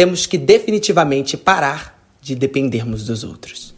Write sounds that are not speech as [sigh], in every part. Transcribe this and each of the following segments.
temos que definitivamente parar de dependermos dos outros.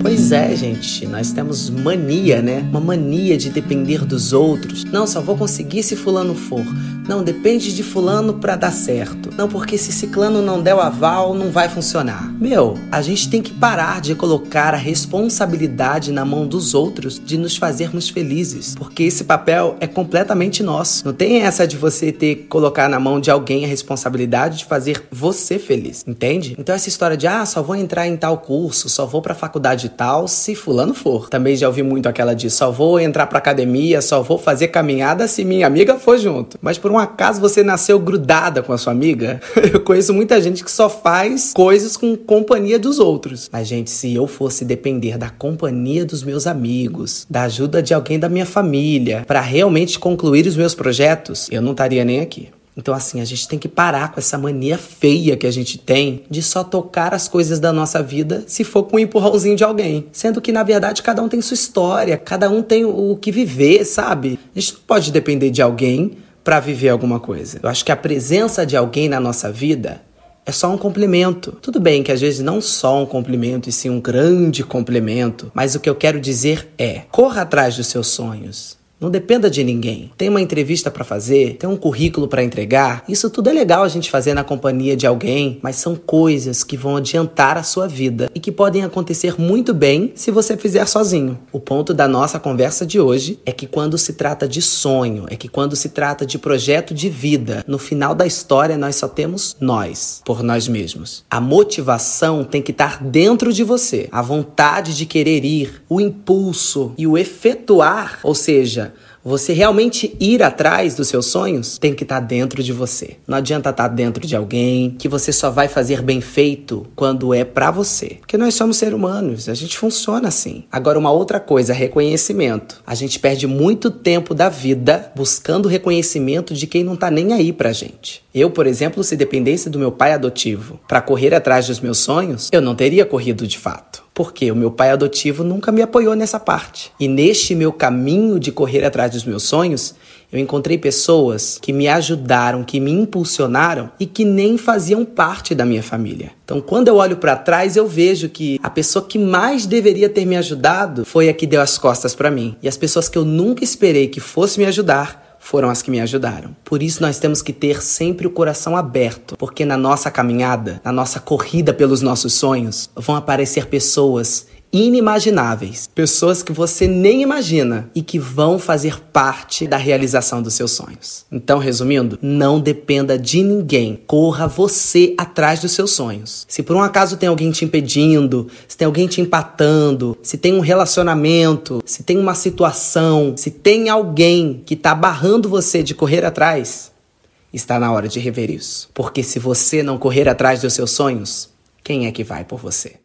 Pois é, gente, nós temos mania, né? Uma mania de depender dos outros. Não, só vou conseguir se fulano for. Não, depende de fulano para dar certo. Não, porque se ciclano não der o aval, não vai funcionar. Meu, a gente tem que parar de colocar a responsabilidade na mão dos outros de nos fazermos felizes, porque esse papel é completamente nosso. Não tem essa de você ter que colocar na mão de alguém a responsabilidade de fazer você feliz, entende? Então essa história de ah, só vou entrar em tal curso, só vou para faculdade tal se fulano for. Também já ouvi muito aquela de só vou entrar para academia, só vou fazer caminhada se minha amiga for junto. Mas por acaso você nasceu grudada com a sua amiga? [laughs] eu conheço muita gente que só faz coisas com companhia dos outros. Mas, gente, se eu fosse depender da companhia dos meus amigos, da ajuda de alguém da minha família, para realmente concluir os meus projetos, eu não estaria nem aqui. Então, assim, a gente tem que parar com essa mania feia que a gente tem de só tocar as coisas da nossa vida se for com um empurrãozinho de alguém. Sendo que, na verdade, cada um tem sua história, cada um tem o que viver, sabe? A gente não pode depender de alguém para viver alguma coisa. Eu acho que a presença de alguém na nossa vida é só um complemento. Tudo bem que às vezes não só um complemento, e sim um grande complemento, mas o que eu quero dizer é: corra atrás dos seus sonhos. Não dependa de ninguém. Tem uma entrevista para fazer, tem um currículo para entregar. Isso tudo é legal a gente fazer na companhia de alguém, mas são coisas que vão adiantar a sua vida e que podem acontecer muito bem se você fizer sozinho. O ponto da nossa conversa de hoje é que quando se trata de sonho, é que quando se trata de projeto de vida, no final da história nós só temos nós, por nós mesmos. A motivação tem que estar dentro de você, a vontade de querer ir, o impulso e o efetuar, ou seja, você realmente ir atrás dos seus sonhos tem que estar tá dentro de você. Não adianta estar tá dentro de alguém que você só vai fazer bem feito quando é para você. Porque nós somos seres humanos, a gente funciona assim. Agora, uma outra coisa, reconhecimento. A gente perde muito tempo da vida buscando reconhecimento de quem não tá nem aí pra gente. Eu, por exemplo, se dependesse do meu pai adotivo para correr atrás dos meus sonhos, eu não teria corrido de fato. Porque o meu pai adotivo nunca me apoiou nessa parte. E neste meu caminho de correr atrás dos meus sonhos, eu encontrei pessoas que me ajudaram, que me impulsionaram e que nem faziam parte da minha família. Então, quando eu olho para trás, eu vejo que a pessoa que mais deveria ter me ajudado foi a que deu as costas para mim. E as pessoas que eu nunca esperei que fosse me ajudar foram as que me ajudaram. Por isso nós temos que ter sempre o coração aberto, porque na nossa caminhada, na nossa corrida pelos nossos sonhos, vão aparecer pessoas inimagináveis, pessoas que você nem imagina e que vão fazer parte da realização dos seus sonhos. Então, resumindo, não dependa de ninguém, corra você atrás dos seus sonhos. Se por um acaso tem alguém te impedindo, se tem alguém te empatando, se tem um relacionamento, se tem uma situação, se tem alguém que está barrando você de correr atrás, está na hora de rever isso. Porque se você não correr atrás dos seus sonhos, quem é que vai por você?